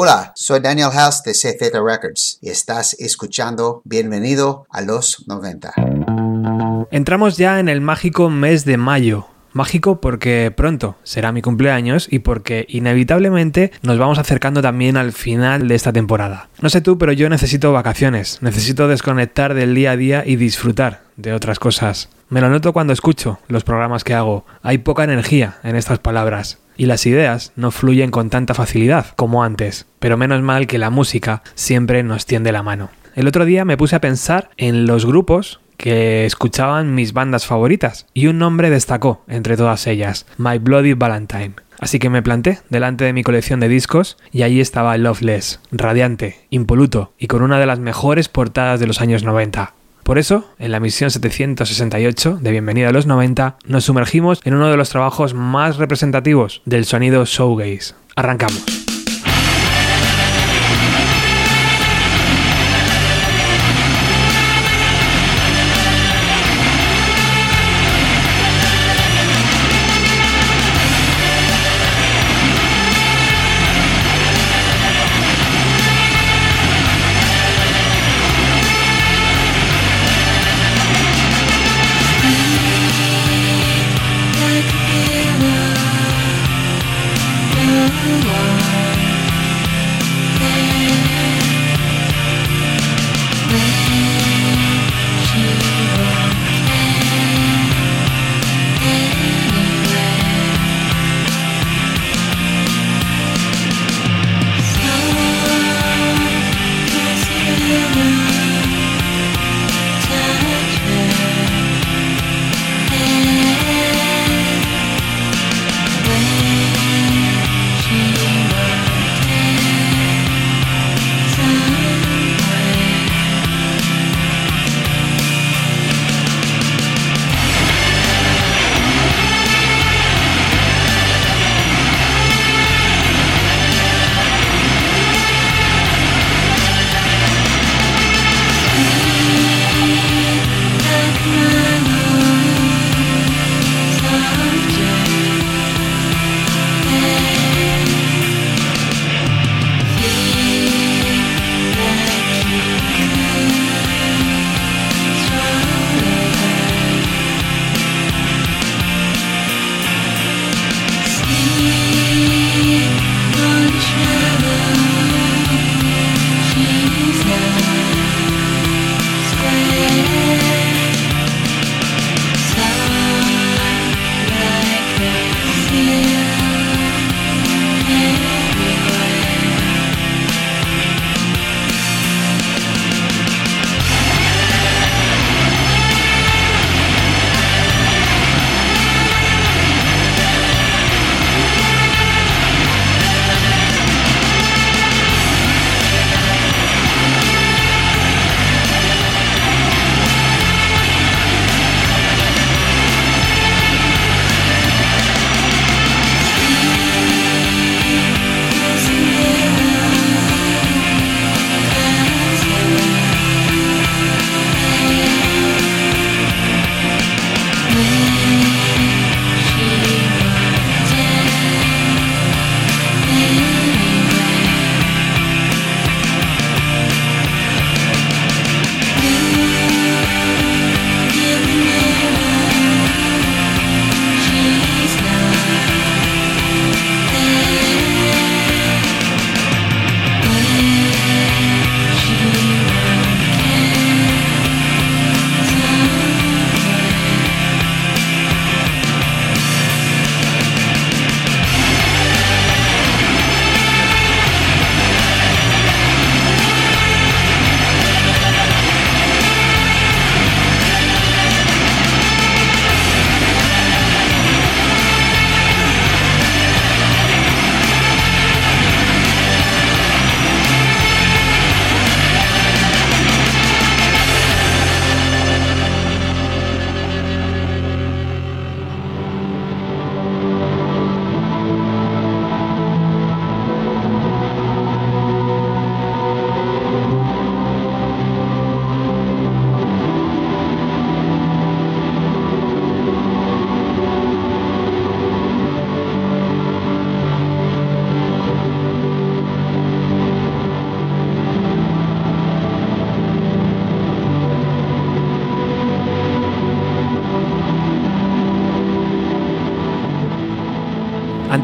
Hola, soy Daniel House de CZ Records y estás escuchando Bienvenido a los 90. Entramos ya en el mágico mes de mayo. Mágico porque pronto será mi cumpleaños y porque inevitablemente nos vamos acercando también al final de esta temporada. No sé tú, pero yo necesito vacaciones, necesito desconectar del día a día y disfrutar de otras cosas. Me lo noto cuando escucho los programas que hago. Hay poca energía en estas palabras y las ideas no fluyen con tanta facilidad como antes, pero menos mal que la música siempre nos tiende la mano. El otro día me puse a pensar en los grupos que escuchaban mis bandas favoritas y un nombre destacó entre todas ellas, My Bloody Valentine. Así que me planté delante de mi colección de discos y allí estaba Loveless, radiante, impoluto y con una de las mejores portadas de los años 90. Por eso, en la misión 768 de Bienvenida a los 90, nos sumergimos en uno de los trabajos más representativos del sonido showgaze. Arrancamos.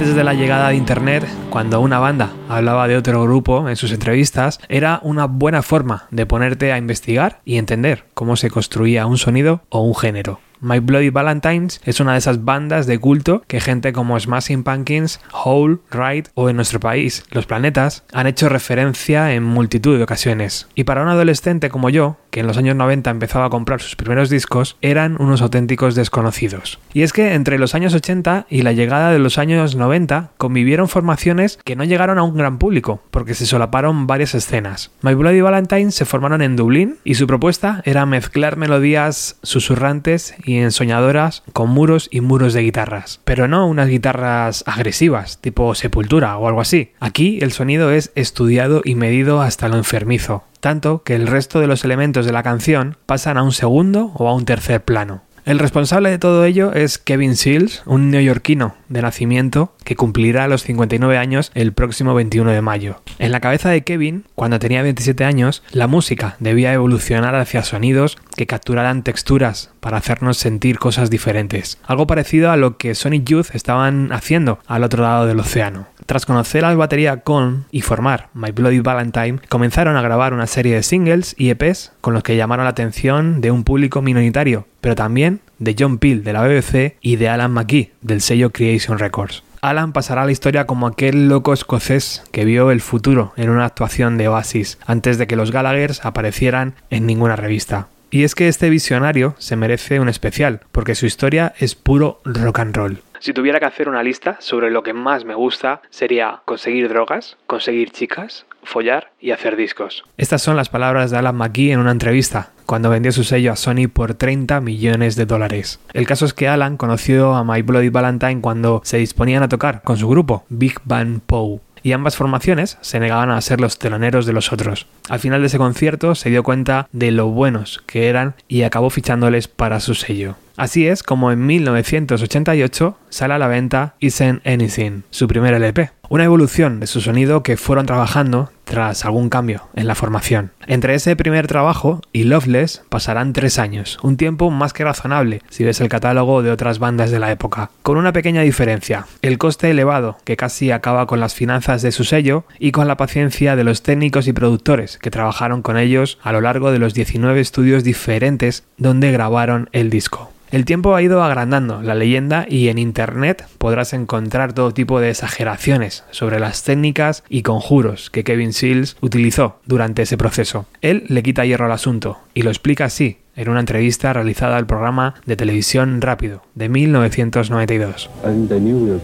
Antes de la llegada de Internet, cuando una banda hablaba de otro grupo en sus entrevistas, era una buena forma de ponerte a investigar y entender cómo se construía un sonido o un género. My Bloody Valentines es una de esas bandas de culto que gente como Smashing Pumpkins, Hole, Ride o en nuestro país, Los Planetas, han hecho referencia en multitud de ocasiones. Y para un adolescente como yo, que en los años 90 empezaba a comprar sus primeros discos, eran unos auténticos desconocidos. Y es que entre los años 80 y la llegada de los años 90 convivieron formaciones que no llegaron a un gran público, porque se solaparon varias escenas. My Bloody Valentines se formaron en Dublín y su propuesta era mezclar melodías susurrantes y ensoñadoras con muros y muros de guitarras. Pero no unas guitarras agresivas, tipo Sepultura o algo así. Aquí el sonido es estudiado y medido hasta lo enfermizo, tanto que el resto de los elementos de la canción pasan a un segundo o a un tercer plano. El responsable de todo ello es Kevin Seals, un neoyorquino de nacimiento que cumplirá los 59 años el próximo 21 de mayo. En la cabeza de Kevin, cuando tenía 27 años, la música debía evolucionar hacia sonidos que capturaran texturas para hacernos sentir cosas diferentes. Algo parecido a lo que Sonic Youth estaban haciendo al otro lado del océano. Tras conocer al batería Con y formar My Bloody Valentine, comenzaron a grabar una serie de singles y EPs con los que llamaron la atención de un público minoritario, pero también de John Peel de la BBC y de Alan McGee del sello Creation Records. Alan pasará a la historia como aquel loco escocés que vio el futuro en una actuación de Oasis antes de que los Gallaghers aparecieran en ninguna revista. Y es que este visionario se merece un especial, porque su historia es puro rock and roll. Si tuviera que hacer una lista sobre lo que más me gusta, sería conseguir drogas, conseguir chicas, follar y hacer discos. Estas son las palabras de Alan McGee en una entrevista, cuando vendió su sello a Sony por 30 millones de dólares. El caso es que Alan conoció a My Bloody Valentine cuando se disponían a tocar con su grupo, Big Bang Poe y ambas formaciones se negaban a ser los teloneros de los otros. Al final de ese concierto se dio cuenta de lo buenos que eran y acabó fichándoles para su sello. Así es como en 1988 sale a la venta Isn't Anything, su primer LP, una evolución de su sonido que fueron trabajando tras algún cambio en la formación. Entre ese primer trabajo y Loveless pasarán tres años, un tiempo más que razonable si ves el catálogo de otras bandas de la época, con una pequeña diferencia, el coste elevado que casi acaba con las finanzas de su sello y con la paciencia de los técnicos y productores que trabajaron con ellos a lo largo de los 19 estudios diferentes donde grabaron el disco. El tiempo ha ido agrandando la leyenda y en Internet podrás encontrar todo tipo de exageraciones sobre las técnicas y conjuros que Kevin Seals utilizó durante ese proceso. Él le quita hierro al asunto y lo explica así en una entrevista realizada al programa de televisión Rápido de 1992.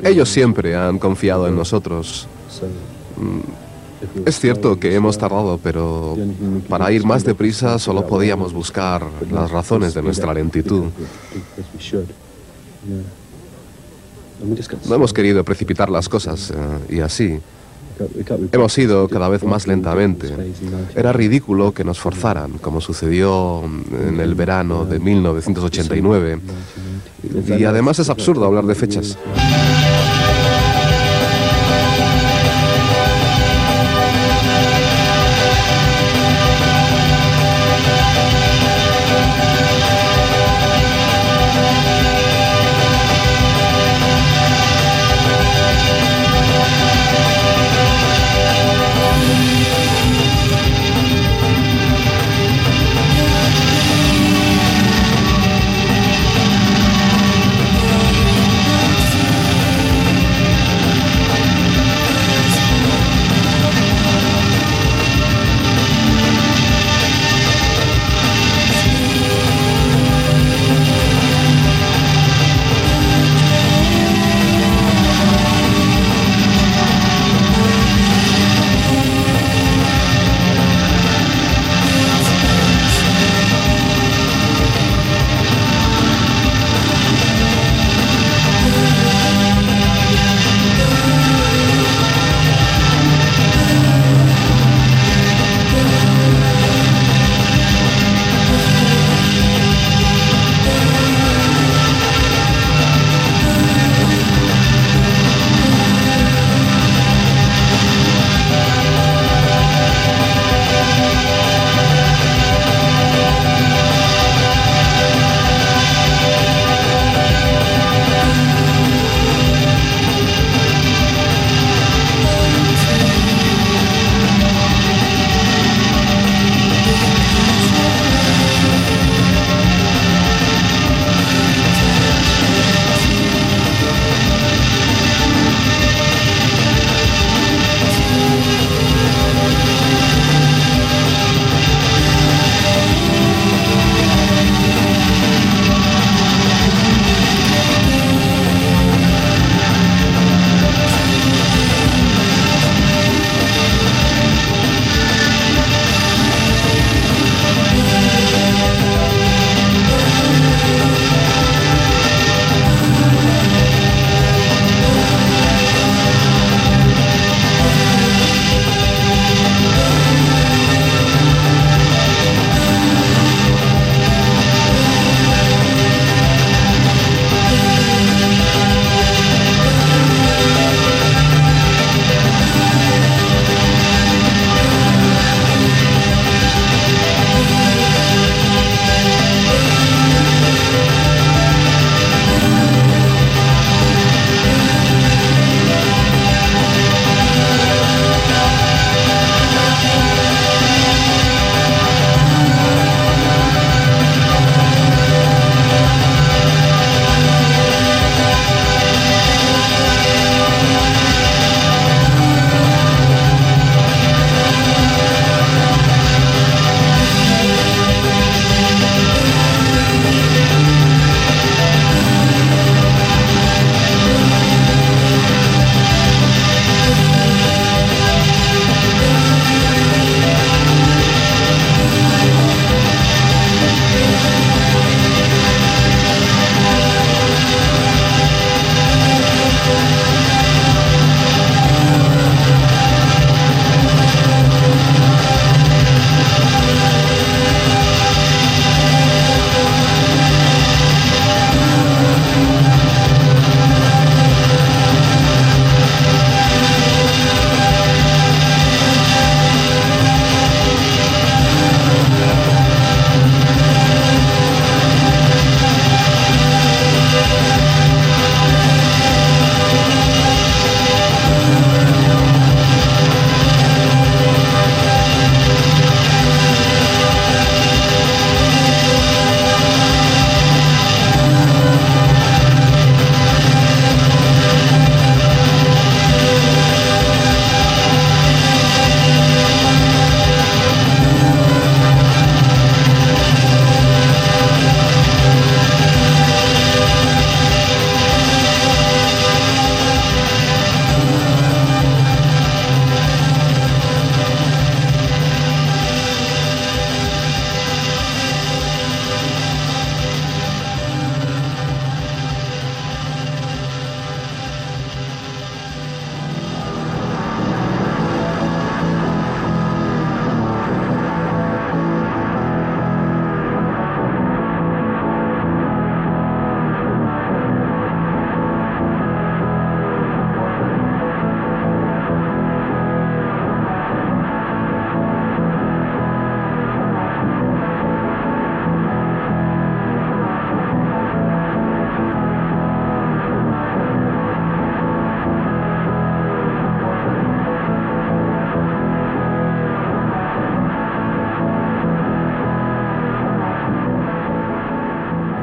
Ellos siempre han confiado en nosotros. Mm, es cierto que hemos tardado, pero para ir más deprisa solo podíamos buscar las razones de nuestra lentitud. No hemos querido precipitar las cosas eh, y así. Hemos ido cada vez más lentamente. Era ridículo que nos forzaran, como sucedió en el verano de 1989. Y además es absurdo hablar de fechas.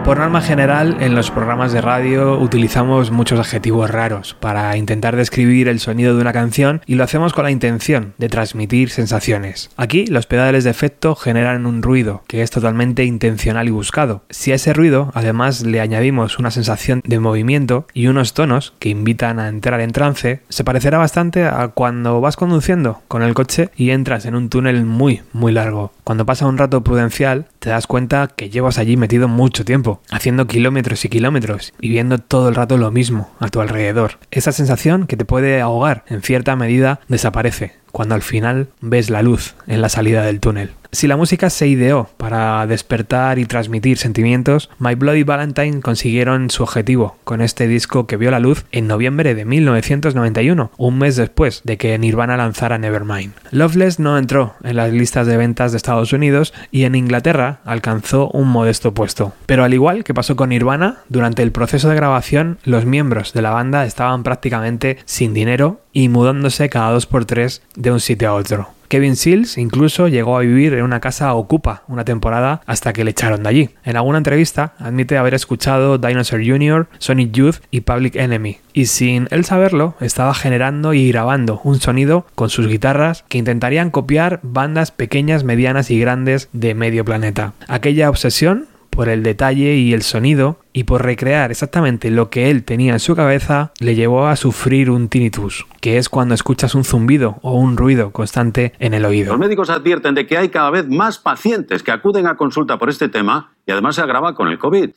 Por norma general, en los programas de radio utilizamos muchos adjetivos raros para intentar describir el sonido de una canción y lo hacemos con la intención de transmitir sensaciones. Aquí los pedales de efecto generan un ruido que es totalmente intencional y buscado. Si a ese ruido además le añadimos una sensación de movimiento y unos tonos que invitan a entrar en trance, se parecerá bastante a cuando vas conduciendo con el coche y entras en un túnel muy, muy largo. Cuando pasa un rato prudencial, te das cuenta que llevas allí metido mucho tiempo, haciendo kilómetros y kilómetros y viendo todo el rato lo mismo a tu alrededor. Esa sensación que te puede ahogar en cierta medida desaparece cuando al final ves la luz en la salida del túnel. Si la música se ideó para despertar y transmitir sentimientos, My Bloody Valentine consiguieron su objetivo con este disco que vio la luz en noviembre de 1991, un mes después de que Nirvana lanzara Nevermind. Loveless no entró en las listas de ventas de Estados Unidos y en Inglaterra alcanzó un modesto puesto. Pero al igual que pasó con Nirvana, durante el proceso de grabación los miembros de la banda estaban prácticamente sin dinero y mudándose cada dos por tres de un sitio a otro. Kevin Seals incluso llegó a vivir en una casa ocupa una temporada hasta que le echaron de allí. En alguna entrevista admite haber escuchado Dinosaur Jr., Sonic Youth y Public Enemy, y sin él saberlo estaba generando y grabando un sonido con sus guitarras que intentarían copiar bandas pequeñas, medianas y grandes de medio planeta. Aquella obsesión por el detalle y el sonido y por recrear exactamente lo que él tenía en su cabeza, le llevó a sufrir un tinnitus, que es cuando escuchas un zumbido o un ruido constante en el oído. Los médicos advierten de que hay cada vez más pacientes que acuden a consulta por este tema y además se agrava con el COVID.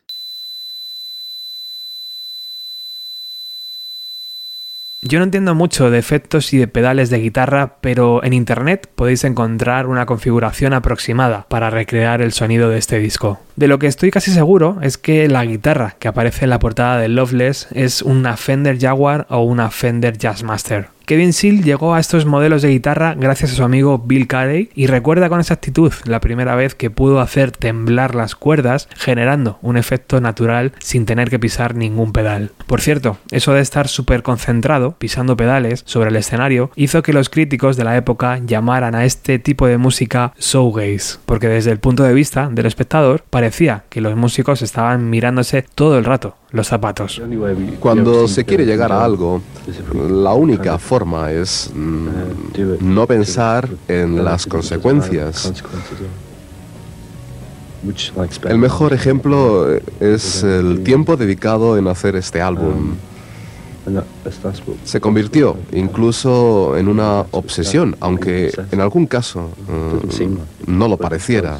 Yo no entiendo mucho de efectos y de pedales de guitarra, pero en internet podéis encontrar una configuración aproximada para recrear el sonido de este disco. De lo que estoy casi seguro es que la guitarra que aparece en la portada de Loveless es una Fender Jaguar o una Fender Jazzmaster. Kevin Seal llegó a estos modelos de guitarra gracias a su amigo Bill Carey y recuerda con exactitud la primera vez que pudo hacer temblar las cuerdas generando un efecto natural sin tener que pisar ningún pedal. Por cierto, eso de estar súper concentrado pisando pedales sobre el escenario hizo que los críticos de la época llamaran a este tipo de música showgaze, porque desde el punto de vista del espectador parecía que los músicos estaban mirándose todo el rato los zapatos. Cuando se quiere llegar a algo, la única forma es mm, no pensar en las consecuencias. El mejor ejemplo es el tiempo dedicado en hacer este álbum. Se convirtió incluso en una obsesión, aunque en algún caso mm, no lo pareciera.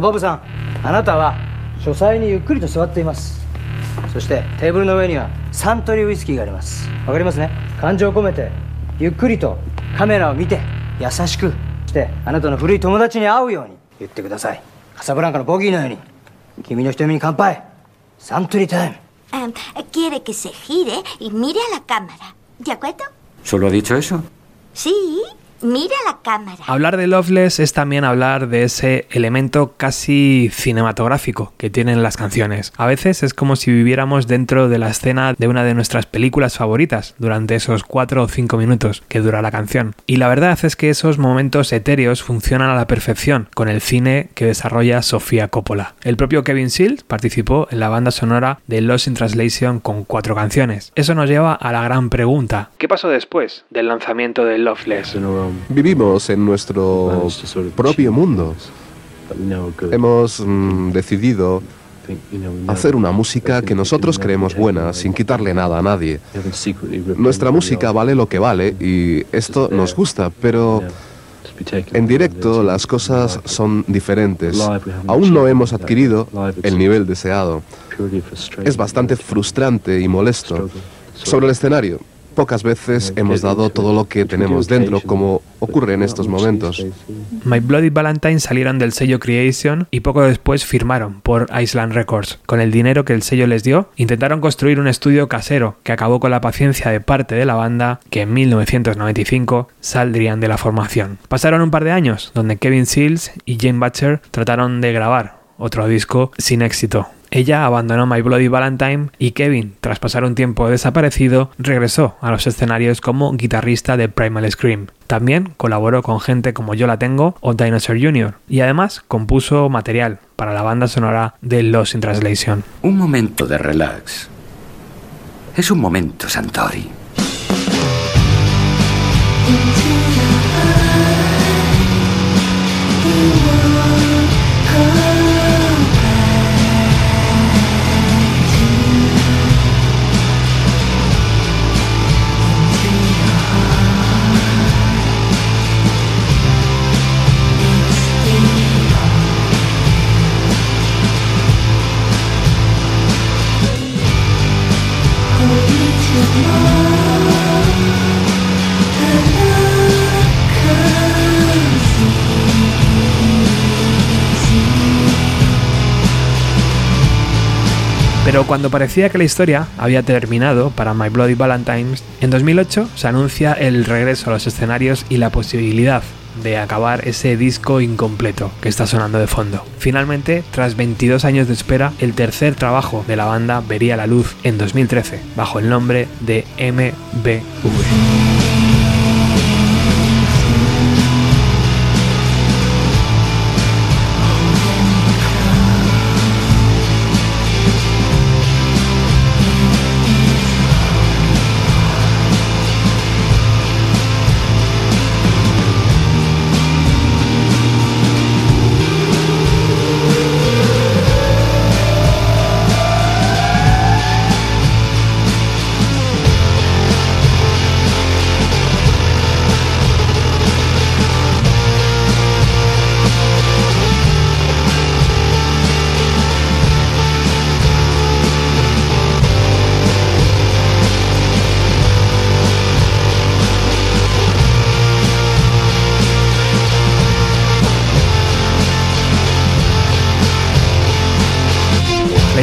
ボブさんあなたは書斎にゆっくりと座っています。そしてテーブルの上にはサントリーウイスキーがあります。わかりますね？感情を込めてゆっくりとカメラを見て優しくしてあなたの古い友達に会うように言ってください。カサブランカのボギーのように君の瞳に乾杯。サントリータイム。Um, quiere que se gire y mire a la cámara. ¿De acuerdo? ¿Solo ha dicho eso? Sí, mire a la cámara. Hablar de Loveless es también hablar de ese elemento casi cinematográfico que tienen las canciones. A veces es como si viviéramos dentro de la escena de una de nuestras películas favoritas durante esos 4 o 5 minutos que dura la canción. Y la verdad es que esos momentos etéreos funcionan a la perfección con el cine que desarrolla Sofía Coppola. El propio Kevin Seals participó en la banda sonora de Lost in Translation con cuatro canciones. Eso nos lleva a la gran pregunta. ¿Qué pasó después del lanzamiento de Loveless? Vivimos en nuestro propio mundo. Hemos mm, decidido hacer una música que nosotros creemos buena, sin quitarle nada a nadie. Nuestra música vale lo que vale y esto nos gusta, pero en directo las cosas son diferentes. Aún no hemos adquirido el nivel deseado. Es bastante frustrante y molesto. Sobre el escenario, pocas veces hemos dado todo lo que tenemos dentro, como ocurre en estos momentos. My Bloody Valentine salieron del sello Creation y poco después firmaron por Island Records. Con el dinero que el sello les dio, intentaron construir un estudio casero que acabó con la paciencia de parte de la banda que en 1995 saldrían de la formación. Pasaron un par de años donde Kevin Seals y Jane Butcher trataron de grabar otro disco sin éxito. Ella abandonó My Bloody Valentine y Kevin, tras pasar un tiempo desaparecido, regresó a los escenarios como guitarrista de Primal Scream. También colaboró con gente como Yo la Tengo o Dinosaur Jr. y además compuso material para la banda sonora de Lost in Translation. Un momento de relax. Es un momento, Santori. Cuando parecía que la historia había terminado para My Bloody Valentines, en 2008 se anuncia el regreso a los escenarios y la posibilidad de acabar ese disco incompleto que está sonando de fondo. Finalmente, tras 22 años de espera, el tercer trabajo de la banda vería la luz en 2013, bajo el nombre de MBV.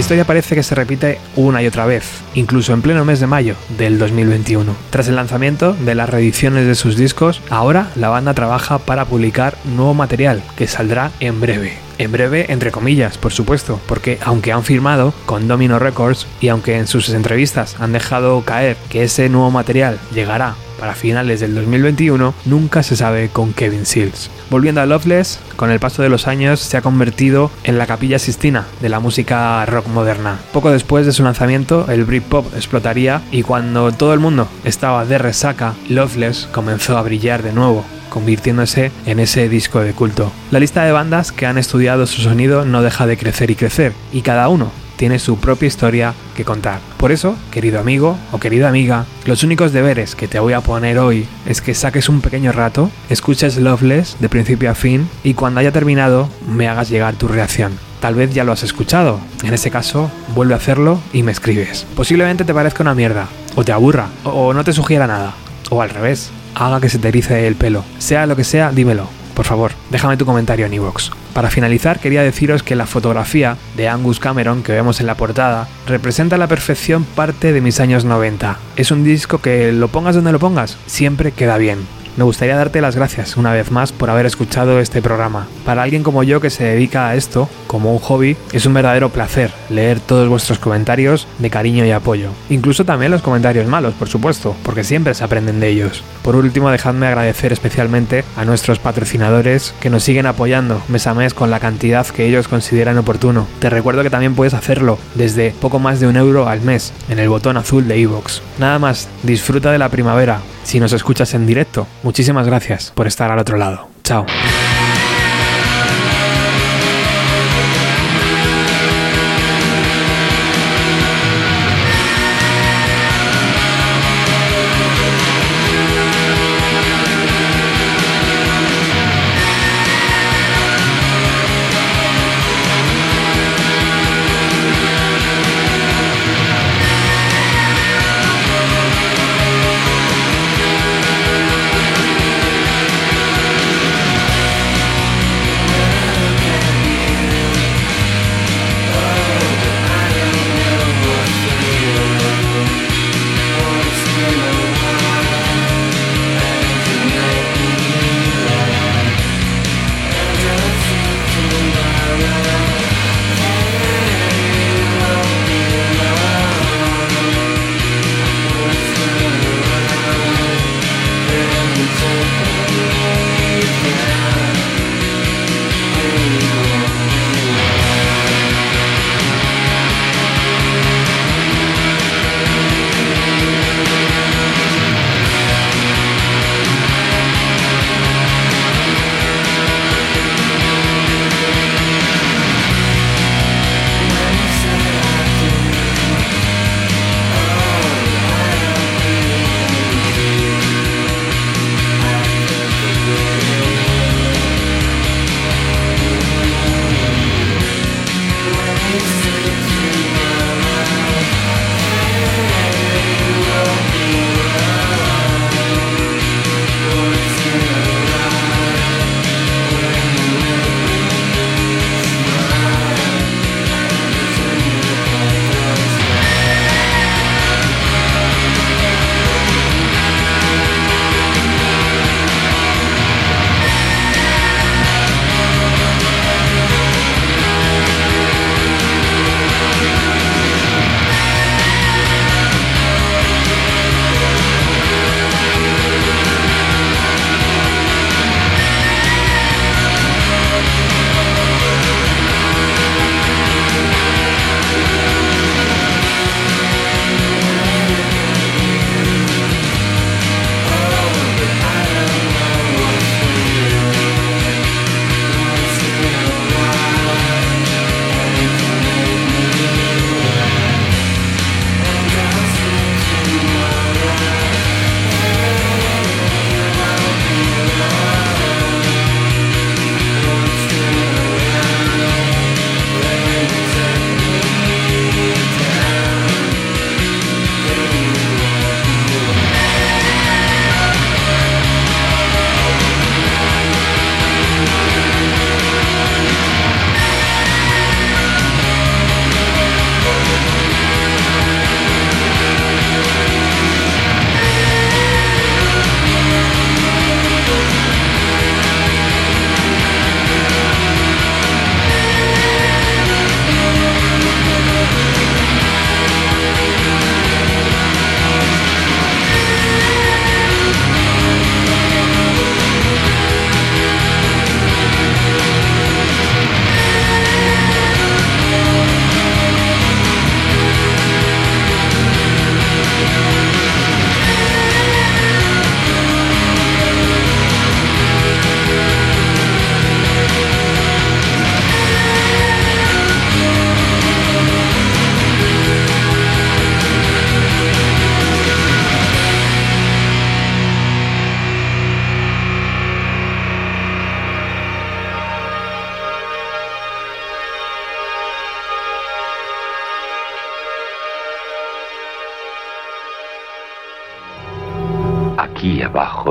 Historia parece que se repite una y otra vez, incluso en pleno mes de mayo del 2021. Tras el lanzamiento de las reediciones de sus discos, ahora la banda trabaja para publicar nuevo material que saldrá en breve. En breve, entre comillas, por supuesto, porque aunque han firmado con Domino Records y aunque en sus entrevistas han dejado caer que ese nuevo material llegará para finales del 2021, nunca se sabe con Kevin Seals. Volviendo a Loveless, con el paso de los años se ha convertido en la capilla sistina de la música rock moderna. Poco después de su lanzamiento, el Britpop explotaría y cuando todo el mundo estaba de resaca, Loveless comenzó a brillar de nuevo convirtiéndose en ese disco de culto. La lista de bandas que han estudiado su sonido no deja de crecer y crecer, y cada uno tiene su propia historia que contar. Por eso, querido amigo o querida amiga, los únicos deberes que te voy a poner hoy es que saques un pequeño rato, escuches Loveless de principio a fin y cuando haya terminado me hagas llegar tu reacción. Tal vez ya lo has escuchado, en ese caso vuelve a hacerlo y me escribes. Posiblemente te parezca una mierda, o te aburra, o no te sugiera nada, o al revés, haga que se te erice el pelo. Sea lo que sea, dímelo. Por favor, déjame tu comentario en iVoox. Para finalizar, quería deciros que la fotografía de Angus Cameron que vemos en la portada representa a la perfección parte de mis años 90. Es un disco que lo pongas donde lo pongas, siempre queda bien me gustaría darte las gracias una vez más por haber escuchado este programa. Para alguien como yo que se dedica a esto, como un hobby, es un verdadero placer leer todos vuestros comentarios de cariño y apoyo. Incluso también los comentarios malos, por supuesto, porque siempre se aprenden de ellos. Por último, dejadme agradecer especialmente a nuestros patrocinadores que nos siguen apoyando mes a mes con la cantidad que ellos consideran oportuno. Te recuerdo que también puedes hacerlo desde poco más de un euro al mes en el botón azul de iVoox. Nada más, disfruta de la primavera, si nos escuchas en directo. Muchísimas gracias por estar al otro lado. Chao.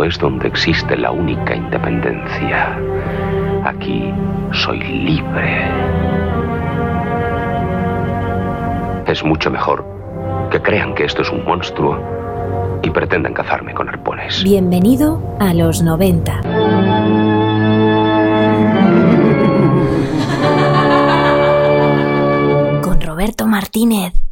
Es donde existe la única independencia. Aquí soy libre. Es mucho mejor que crean que esto es un monstruo y pretendan cazarme con arpones. Bienvenido a los 90. Con Roberto Martínez.